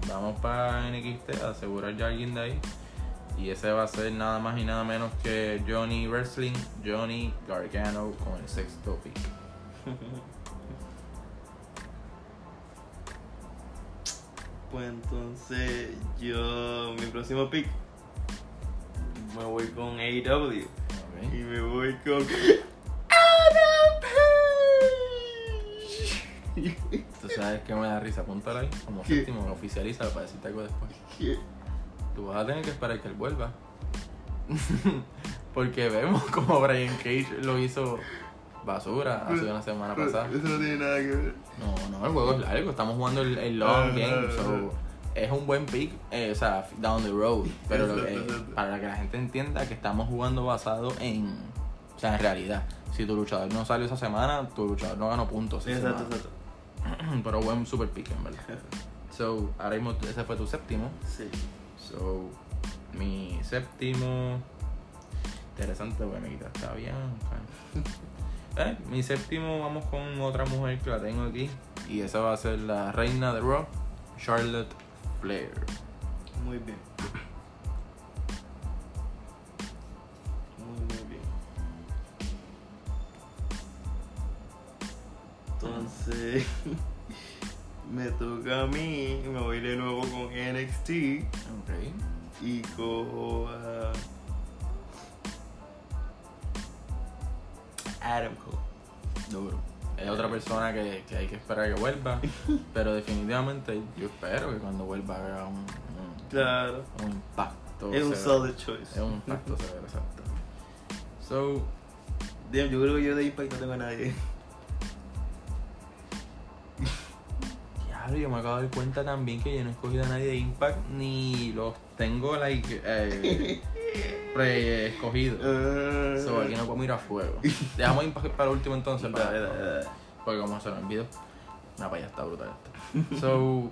Vamos para NXT, a asegurar ya alguien de ahí. Y ese va a ser nada más y nada menos que Johnny Wrestling, Johnny Gargano con el sexto pick. Pues entonces yo, mi próximo pick, me voy con AEW y Ok. me voy con Adam Page. Tú sabes que me da risa, apúntalo ahí como ¿Qué? séptimo, oficialízalo para decirte algo después. ¿Qué? Tú vas a tener que esperar que él vuelva. Porque vemos como Brian Cage lo hizo basura hace una semana pasada. Eso no tiene nada que ver. No, no, el juego es largo, estamos jugando el, el long Ajá, game. ajá. So, es un buen pick, eh, o sea, down the road. Pero lo que- para que la gente entienda que estamos jugando basado en, o sea, en realidad. Si tu luchador no salió esa semana, tu luchador no ganó puntos. esa Exacto, semana. exacto. Pero buen super pick, en verdad. So, ahora mismo ese fue tu séptimo. Sí. So, mi séptimo. Interesante, porque me quitaste a Bianca. Eh, mi séptimo, vamos con otra mujer que la tengo aquí. Y esa va a ser la reina de Raw, Charlotte Flair. Muy bien. Muy, muy bien. Entonces, me toca a mí. Me voy de nuevo con NXT Ok. y cojo a Adam Cole. Duro. Es otra persona que, que hay que esperar que vuelva. pero definitivamente yo espero que cuando vuelva haga un, un, Claro. un impacto. Es un solid choice. Es un impacto severo, exacto. So, Damn, yo creo que yo de Impact no tengo a nadie. Yo me acabo de dar cuenta también que yo no he escogido a nadie de Impact ni los tengo like eh, pre escogidos. Uh, So, aquí no podemos ir a fuego. Dejamos Impact para último entonces. Para, Dale, dale, dale. Porque como se lo envío. Una allá está brutal esto. So,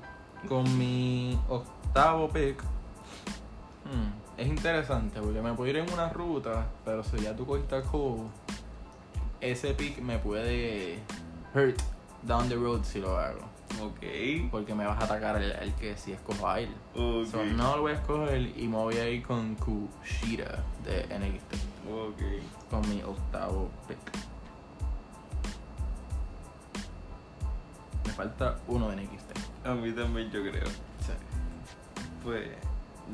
con mi octavo pick. hmm, es interesante porque me puedo ir en una ruta, pero si ya tú cogiste a Cole, ese pick me puede hurt down the road si lo hago. Ok. Porque me vas a atacar el, el que si escojo a él. Ok. So, no lo voy a escoger y me voy a ir con Kushida de NXT. Ok. Con mi octavo pick. Me falta uno de NXT. A mí también yo creo. Pues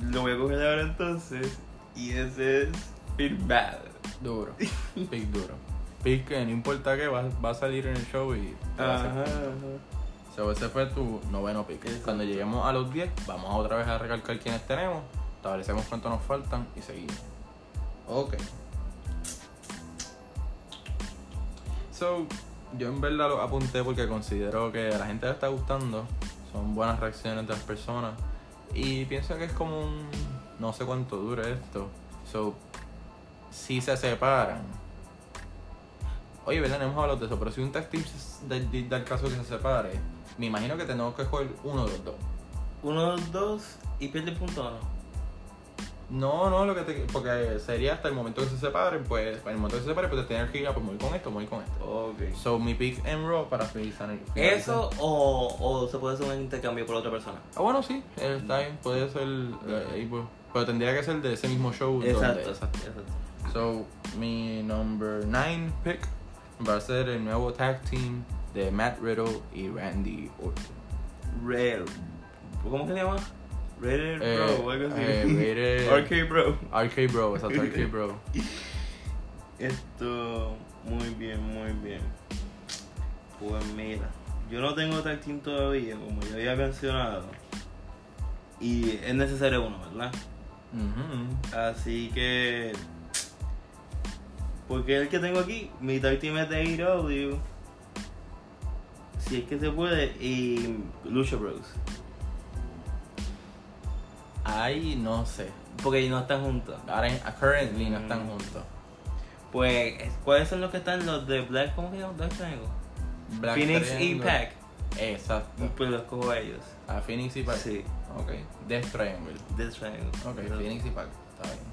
lo voy a coger ahora entonces. Y ese es Feel Bad. Duro. Pick duro. Pick que no importa qué, va, va a salir en el show y te va a hacer Ajá, ajá. So, ese fue tu noveno pick. Exacto. Cuando lleguemos a los 10, vamos otra vez a recalcar quiénes tenemos, establecemos cuánto nos faltan y seguimos. Ok. So, yo en verdad lo apunté porque considero que a la gente le está gustando. Son buenas reacciones de las personas. Y pienso que es como un. No sé cuánto dure esto. So, si se separan. Oye, ¿verdad? Hemos hablado de eso, pero si un tag team da, el caso que se separe, me imagino que tenemos que escoger uno de los dos. Uno, dos, dos y pierde punto o no. No, no, lo que te, porque sería hasta el momento que se separen, pues, en el momento que se separen, pues te tienes que ir a pues, morir con esto, morir con esto. Ok. So, mi pick en Raw para finalizar. ¿Eso o, o se puede hacer un intercambio por otra persona? Ah, bueno, sí, está bien, puede ser. eh, pues, pero tendría que ser de ese mismo show. Exacto, donde- exacto, exacto. So, mi number 9 pick va a ser el nuevo tag team de Matt Riddle y Randy Orton. Red. ¿Cómo que se llama? Rated Eh, Bro, algo así. eh, Rated- Arcade Bro. RK Bro, exacto, RK Bro. Esto, muy bien, muy bien. Pues mira, yo no tengo tag team todavía, como ya había mencionado. Y es necesario uno, ¿verdad? Ujú. Así que. Porque el que tengo aquí, mi tag team es de AEW. Si es que se puede, y Lucha Bros. Ahí no sé. Porque no están juntos. Ahora, en- currently no están Mm. juntos. Pues, ¿cuáles son los que están los de Black? ¿Cómo que se llama? Black Triangle. Black Phoenix Triangle. y Pac. Exacto. Pues los cojo a ellos. A Phoenix y Pac. Sí, Ok. Death Triangle. Death Triangle. Ok, Phoenix y Pac. Está bien.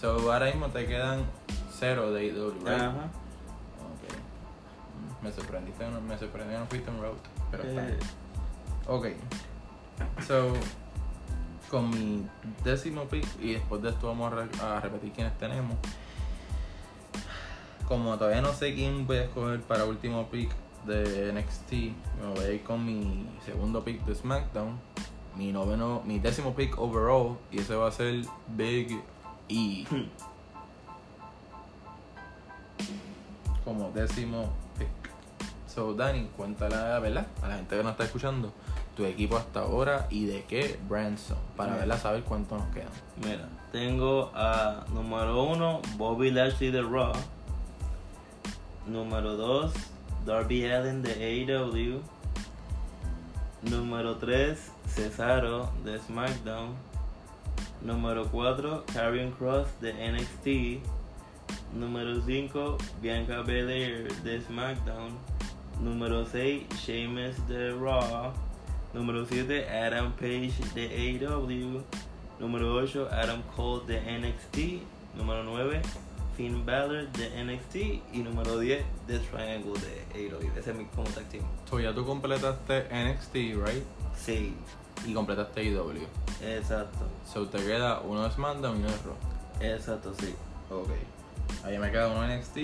So, ahora mismo te quedan cero de AEW, right? Ajá. Ok. Mm, Me sorprendiste, me sorprendió no fuiste en road. Pero está Eh, bien. Ok. So, con mi décimo pick, y después de esto vamos a, re- a repetir quiénes tenemos. Como todavía no sé quién voy a escoger para último pick de NXT, me voy a ir con mi segundo pick de SmackDown. Mi noveno, mi décimo pick overall, y ese va a ser Big E. Como décimo pick. So, Dani, cuéntala, ¿verdad? A la gente que nos está escuchando, tu equipo hasta ahora y de qué Branson, para Mira. verla saber cuánto nos quedan. Mira, tengo a número uno, Bobby Lashley de Raw. Número 2, Darby Allen de AEW. Número 3, Cesaro de SmackDown. Número 4, Karrion Cross de NXT. Número 5, Bianca Belair de SmackDown. Número 6, Sheamus de Raw. Número 7, Adam Page de AEW. Número 8, Adam Cole de NXT. Número 9, Finn Balor de NXT. Y número 10, The Triangle de AEW. Ese es mi como tag team. So ya tú completaste NXT, right? Sí, Y completaste IW. exacto. So te queda uno de SmackDown y uno de Raw. Exacto, sí. Ok. Ahí me queda uno de NXT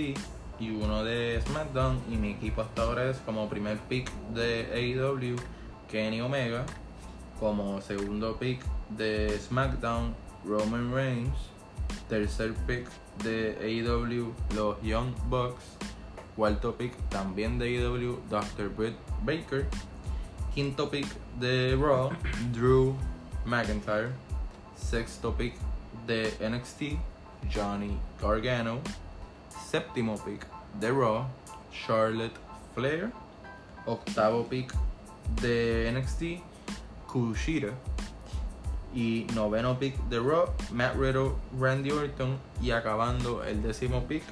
y uno de SmackDown. Y mi equipo hasta ahora es como primer pick de AEW, Kenny Omega. Como segundo pick de SmackDown, Roman Reigns. Tercer pick de AEW, los Young Bucks. Cuarto pick también de AEW, Dr. Britt Baker. Quinto pick de Raw, Drew McIntyre. Sexto pick de NXT, Johnny Gargano. Séptimo pick de Raw, Charlotte Flair. Octavo pick de NXT, Kushida. Y noveno pick de Raw, Matt Riddle, Randy Orton. Y acabando el décimo pick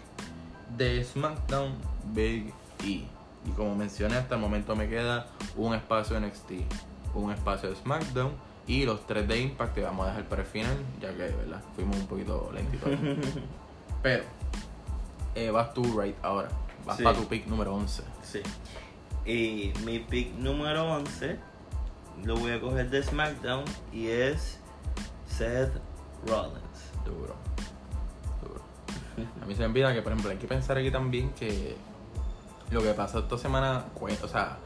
de SmackDown, Big E. Y como mencioné, hasta el momento me queda un espacio NXT, un espacio de SmackDown y los tres de Impact que vamos a dejar para el final, ya que, ¿verdad? Fuimos un poquito lentitos. Pero, eh, vas tú, right, ahora. Vas Sí. para tu pick número 11. Sí. Y mi pick número 11 lo voy a coger de SmackDown y es Seth Rollins. Duro. Duro. A mí se me olvida que, por ejemplo, hay que pensar aquí también que lo que pasó esta semana, cuen- o sea,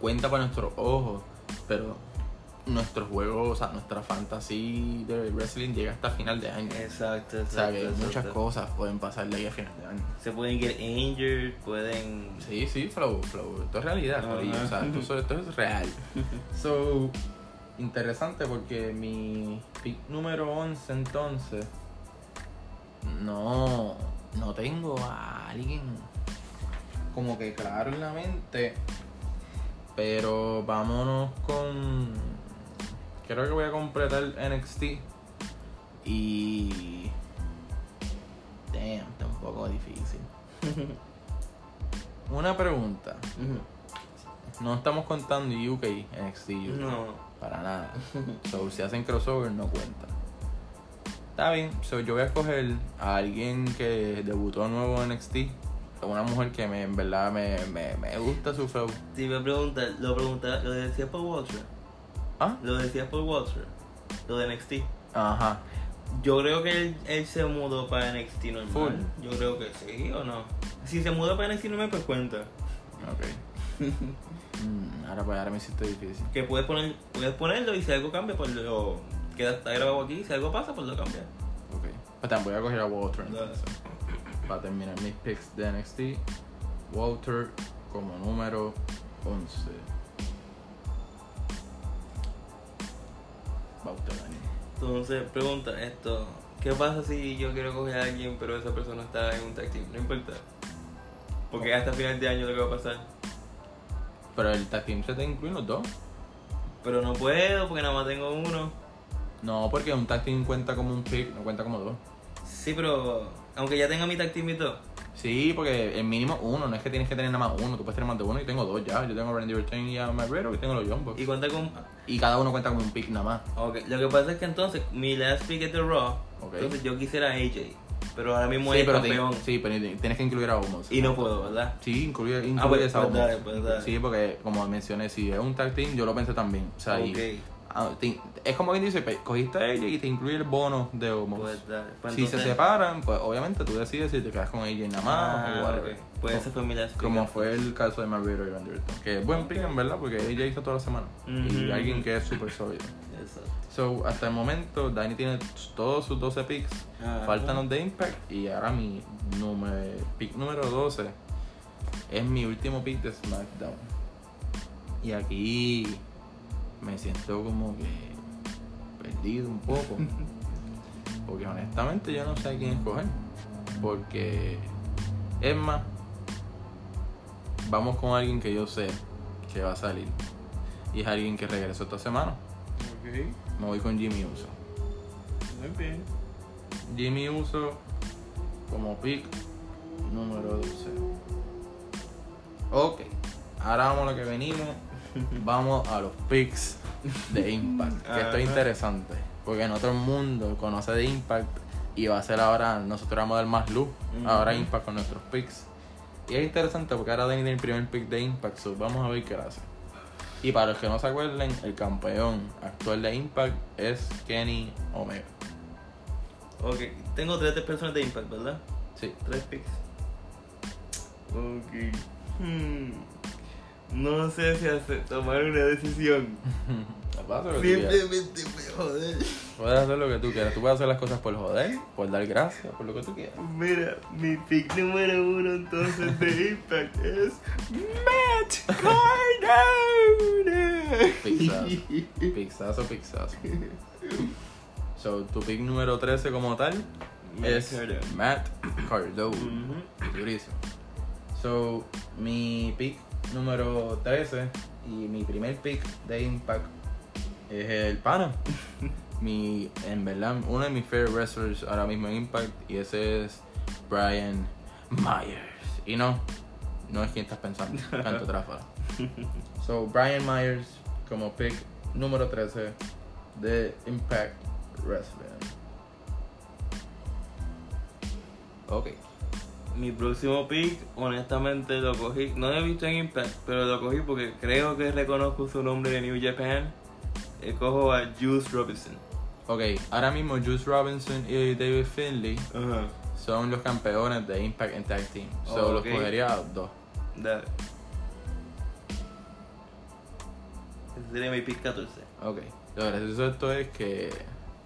cuenta para nuestros ojos, pero nuestros juegos, o sea, nuestra fantasy de wrestling llega hasta final de año. Exacto, O sea, exacto. que muchas exacto. cosas pueden pasar de ahí a final de año. Se pueden get injured, pueden. Sí, sí, flow, flow. Esto es realidad, Ajá. corillo. O sea, esto, esto es real. So, interesante porque mi pick número 11 entonces no, no tengo a alguien como que claro en la mente. Pero vámonos con... Creo que voy a completar NXT. Y... Damn, está un poco difícil. Una pregunta. No estamos contando UK, NXT UK. no. Para nada. So, si hacen crossover, no cuenta. Está bien. So, yo voy a escoger a alguien que debutó nuevo en NXT. Una mujer que me, en verdad me, me, me gusta su flow. Si me preguntas, lo preguntas, lo decías por Walter. ¿Ah? Lo decías por Walter. Lo de NXT. Ajá. Yo creo que él, él se mudó para NXT normal. Full. Yo creo que sí o no. Si se mudó para NXT normal, pues cuenta. Ok. Mm, ahora, pues, ahora me hiciste difícil. Que puedes poner, puedes ponerlo y si algo cambia, pues lo queda está grabado aquí. Si algo pasa, pues lo cambia. Ok. Pues también voy a coger a Walter entonces. Para terminar mis picks de NXT. Walter como número 11. Entonces, pregunta esto. ¿Qué pasa si yo quiero coger a alguien pero esa persona está en un tag team? No importa. Porque hasta final de año lo que va a pasar. Pero el tag team se te incluye los dos. Pero no puedo porque nada más tengo uno. No, porque un tag team cuenta como un pick, no cuenta como dos. Sí, pero aunque ya tenga mi tag team y todo. Sí, porque el mínimo uno, no es que tienes que tener nada más uno, tú puedes tener más de uno y tengo dos ya. Yo tengo a Randy Orton y a Riddle y tengo los Bucks. Y cuenta con. Y cada uno cuenta como un pick nada más. Ok, lo que pasa es que entonces mi last pick es de Raw. Entonces yo quisiera a AJ. Pero ahora mismo Sí, es pero campeón. sí, pero tienes que incluir a uno. Y no puedo, ¿verdad? Sí, incluye, incluye pues, esa pues Omos. dale, pues dale. Sí, porque como mencioné, si es un tag team, yo lo pensé también. O sea, y- ok. Ah, te- es como quien dice, cogiste a ella y te incluye el bono de Homos. Pues. Pues si se separan, pues obviamente tú decides si te quedas con ella nada más Ah, o whatever. ok. Pues ese fue mi last pick. Como fue el caso de Marvero y Orton. Que es buen pick en verdad, porque ella hizo toda la semana. Y alguien que es súper sólido. Exacto. So, hasta el momento, Dani tiene todos sus 12 picks. Ajá. Faltan los de Impact. Y ahora mi número, pick número 12 es mi último pick de SmackDown. Y aquí me siento como que perdido un poco. Porque honestamente yo no sé a quién escoger. Porque es más, vamos con alguien que yo sé que va a salir. Y es alguien que regresó esta semana. me voy con Jimmy Uso. Muy bien. Jimmy Uso como pick número 12. Ok, ahora vamos a lo que venimos. Vamos a los picks de Impact. Que esto es interesante. Porque no todo el mundo conoce de Impact. Y va a ser ahora, nosotros vamos a dar más luz. Ahora. Impact con nuestros picks. Y es interesante porque ahora tiene el primer pick de Impact. so vamos a ver qué hace. Y para los que no se acuerden, el campeón actual de Impact es Kenny Omega. Ok, tengo tres personas de Impact, ¿verdad? Sí. Tres picks. Ok. Hmm. No sé si hacer, tomar una decisión. Simplemente me joder. Puedes hacer lo que tú quieras. Tú puedes hacer las cosas por joder, por dar gracias, por lo que tú quieras. Mira, mi pick número uno entonces de Impact es Matt Cardona. Pixazo. Pixazo, pixazo. So, tu pick número 13 como tal Matt es Cardona. Matt Cardone. Ujú. Durísimo. So, mi pick número 13 y mi primer pick de Impact es el pana. mi, en verdad, uno de mis favorite wrestlers ahora mismo en Impact y ese es Brian Myers. Y no, no es quien estás pensando, canto tráfala. So, Brian Myers como pick número 13 de Impact Wrestling. Ok. Mi próximo pick, honestamente lo cogí, no lo he visto en Impact, pero lo cogí porque creo que reconozco su nombre de New Japan. Eh, cojo a Juice Robinson. Ok, ahora mismo Juice Robinson y David Finley son los campeones de Impact en Tag Team. So Ok. los cogería a los dos. Dale. Ese sería mi pick 14. Ok. Lo gracioso de esto es que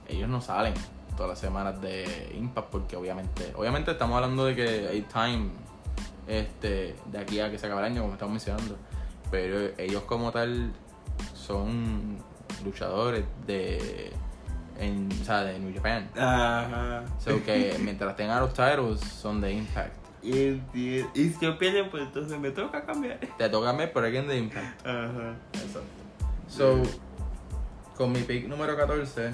ellos no salen todas las semanas de Impact porque obviamente, obviamente estamos hablando de que hay time este, de aquí a que se acabe el año, como estamos mencionando. Pero ellos como tal son luchadores de, en, o sea, de New Japan. Ajá. So que mientras tengan los titles son de Impact. Y, y, y si yo pierdo, pues entonces me toca cambiar. Te toca ver por alguien de Impact. Ajá. Exacto. So, con mi pick número 14,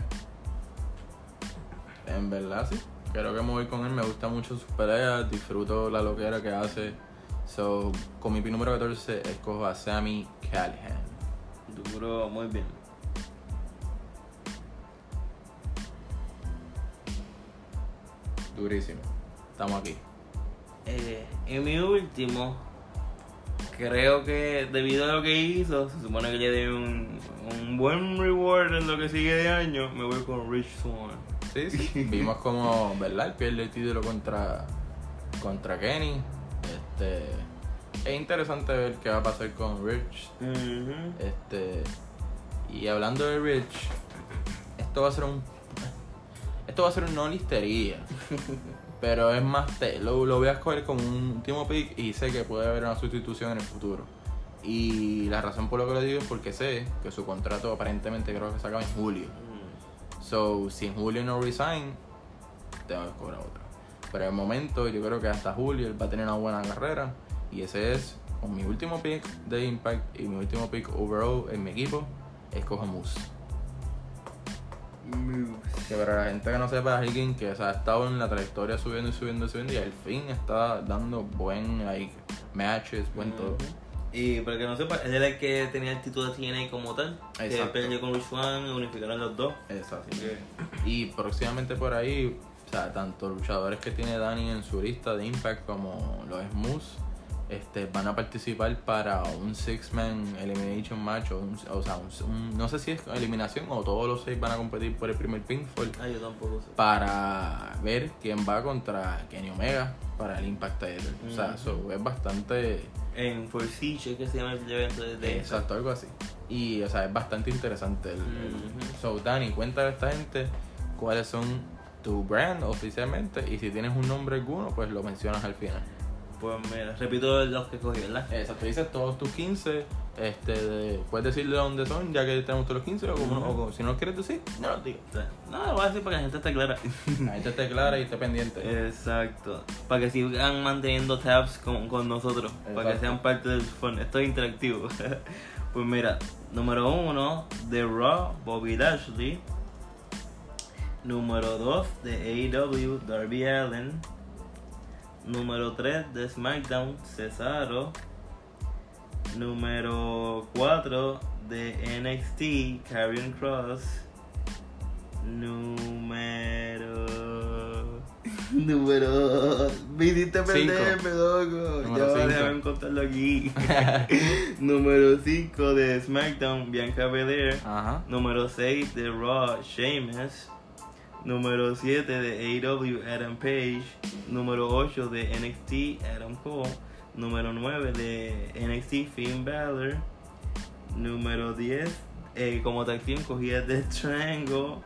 en verdad sí, creo que me voy con él. Me gusta mucho sus peleas, disfruto la loquera que hace. So, con mi pick número 14, escojo a Sammy Callahan. Duro, muy bien. Durísimo. Estamos aquí. Eh, en mi último, creo que debido a lo que hizo, se supone que le dé un, un buen reward en lo que sigue de año, me voy con Rich Swan. Sí, sí. Vimos como, ¿verdad? Él pierde el título contra, contra Kenny. Este, es interesante ver qué va a pasar con Rich. Este, y hablando de Rich, esto va a ser un. Esto va a ser una no listería. pero es más. Te, lo, lo voy a escoger como un último pick y sé que puede haber una sustitución en el futuro. Y la razón por lo que lo digo es porque sé que su contrato aparentemente creo que se acaba en julio. So, si en julio no resign, tengo que cobrar otro. Pero el momento, yo creo que hasta julio él va a tener una buena carrera. Y ese es con mi último pick de Impact y mi último pick overall en mi equipo. Escojo Moose. Que para la gente que no sepa, alguien que o sea, ha estado en la trayectoria subiendo y subiendo y subiendo. Y al fin está dando buen like, matches, buen todo. Y para que no sepa, él era el que tenía el título de TNA como tal. Que Exacto. perdió con Rich Swan, unificaron los dos. Exacto. Y próximamente por ahí, o sea, tanto luchadores que tiene Dani en su lista de Impact como los Smooth, este, van a participar para un six-man elimination match, o, un- o sea, un- un- no sé si es eliminación o todos los seis van a competir por el primer pinfall Ah, yo tampoco sé. para ver quién va contra Kenny Omega para el Impact Title. O sea, eso es bastante... En For Siege, que se llama el evento de, Exacto, algo así. Y, o sea, es bastante interesante. El, Ujú. So, Dani, cuéntale a esta gente cuáles son tu brand oficialmente y si tienes un nombre alguno, pues lo mencionas al final. Pues mira, repito los que cogí, ¿verdad? Exacto, dices todos tus 15 Este, de- puedes decir de dónde son, ya que tenemos todos los 15, o, como, o si no lo quieres decir, no lo digas. No, lo voy a decir para que la gente esté clara. La gente esté clara y esté pendiente. Exacto. Para que sigan manteniendo tabs con, con nosotros. Para que sean parte del fun. Esto es interactivo. pues mira, número uno, The Raw, Bobby Lashley. Número 2 de AEW, Darby Allen. Número 3 de SmackDown, Cesaro. Número 4 de NXT, Karrion Cross. Número. Número. Perderme, loco. Número Ya, cinco. déjame contarlo aquí. Número 5 de SmackDown, Bianca Belair. Ajá. Número 6 de Raw, Sheamus. Número 7 de AEW, Adam Page. Número 8 de NXT, Adam Cole. Número 9 de NXT, Finn Balor. Número 10, eh, como tag team cogía The Triangle.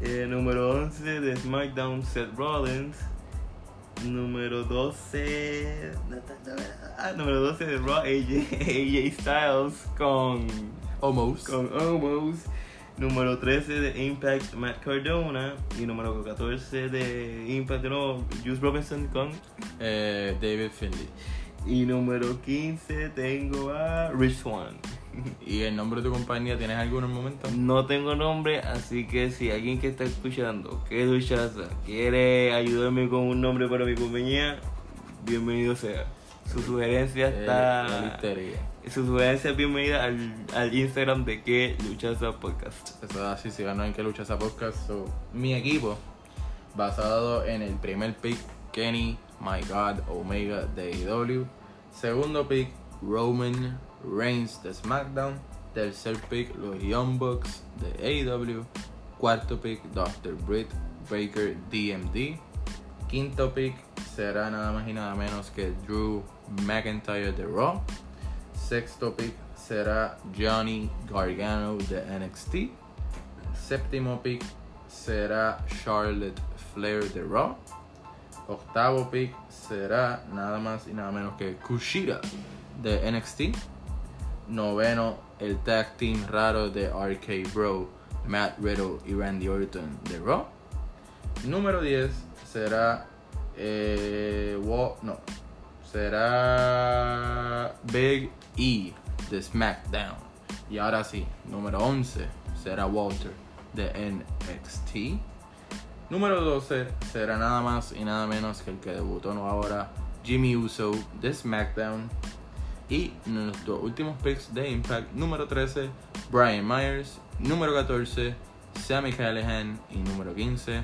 Eh, número 11 de SmackDown, Seth Rollins. Número 12. Ah, número 12 de Raw, AJ, AJ Styles con Almost. con Omos. Número 13 de Impact, Matt Cardona. Y número 14 de Impact, de nuevo, Juice Robinson con. Eh, David Finley. Y número 15 tengo a Rich Swan. ¿Y el nombre de tu compañía tienes alguno en el momento? No tengo nombre, así que si alguien que está escuchando, que es Luchaza, quiere ayudarme con un nombre para mi compañía, bienvenido sea. Su sugerencia Eh, está. la listería. Su sugerencia es bienvenida al, al Instagram de que Luchaza Podcast. Eso es así, si ganan que lucha esa podcast. So, mi equipo, basado en el primer pick, Kenny, My God, Omega de AEW. Segundo pick, Roman Reigns de SmackDown. Tercer pick, los Young Bucks de AEW. Cuarto pick, Dr. Britt Baker DMD. Quinto pick será nada más y nada menos que Drew McIntyre de Raw. Sexto pick será Johnny Gargano de NXT. Séptimo pick será Charlotte Flair de Raw. Octavo pick será nada más y nada menos que Kushida de NXT. Noveno, el tag team raro de RK Bro, Matt Riddle y Randy Orton de Raw. Número 10 será. Eh, no. Será. Big E de SmackDown. Y ahora sí, número 11 será Walter de NXT. Número 12 será nada más y nada menos que el que debutó no ahora, Jimmy Uso de SmackDown. Y nuestros últimos picks de Impact, número 13, Brian Myers. Número 14, Sammy Callahan. Y número 15,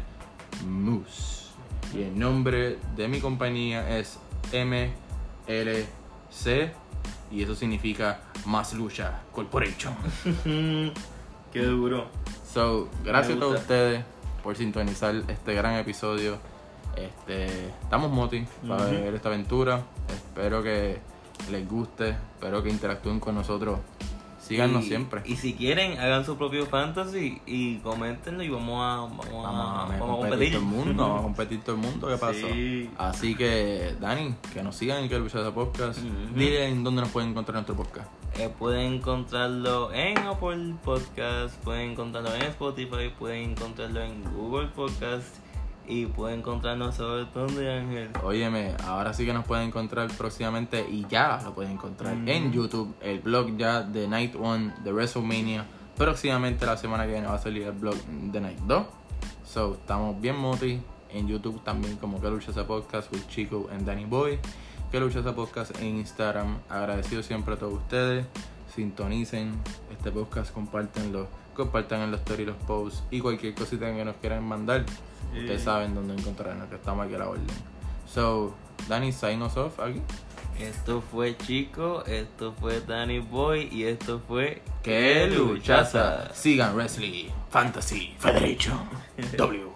Moose. Y el nombre de mi compañía es MLC. Y eso significa Más Lucha Corporation. Qué duro. So, gracias a todos ustedes por sintonizar este gran episodio. Este, estamos moti para Ujú. ver esta aventura. Espero que les guste, espero que interactúen con nosotros. Síganos Y- siempre. Y si quieren, hagan su propio fantasy y coméntenlo y vamos a, vamos Vamos a, vamos a competir todo el mundo, vamos a competir todo el mundo, ¿qué pasó? Sí. Así que, Dani, que nos sigan en que lucha podcast. Ujú. Dile en dónde nos pueden encontrar nuestro podcast. Eh, pueden encontrarlo en Apple Podcast, pueden encontrarlo en Spotify, pueden encontrarlo en Google Podcast y pueden encontrarnos sobre dónde Ángel. Óyeme, ahora sí que nos pueden encontrar próximamente y ya lo pueden encontrar Ujú. en YouTube, el blog ya de Night 1 de WrestleMania. Próximamente la semana que viene va a salir el blog de Night 2. So, estamos bien moti en YouTube también como que lucha ese podcast with Chico and Danny Boy. Que lucha ese podcast en Instagram. Agradecido siempre a todos ustedes. Sintonicen este podcast, compártenlo, compartan en los stories los posts y cualquier cosita que nos quieran mandar. Ustedes saben dónde encontrarnos, que estamos aquí a la orden. So, Danny, sign us off aquí. Esto fue Chico, esto fue Danny Boy y esto fue Que luchaza. Sigan Wrestling Fantasy Federation. W.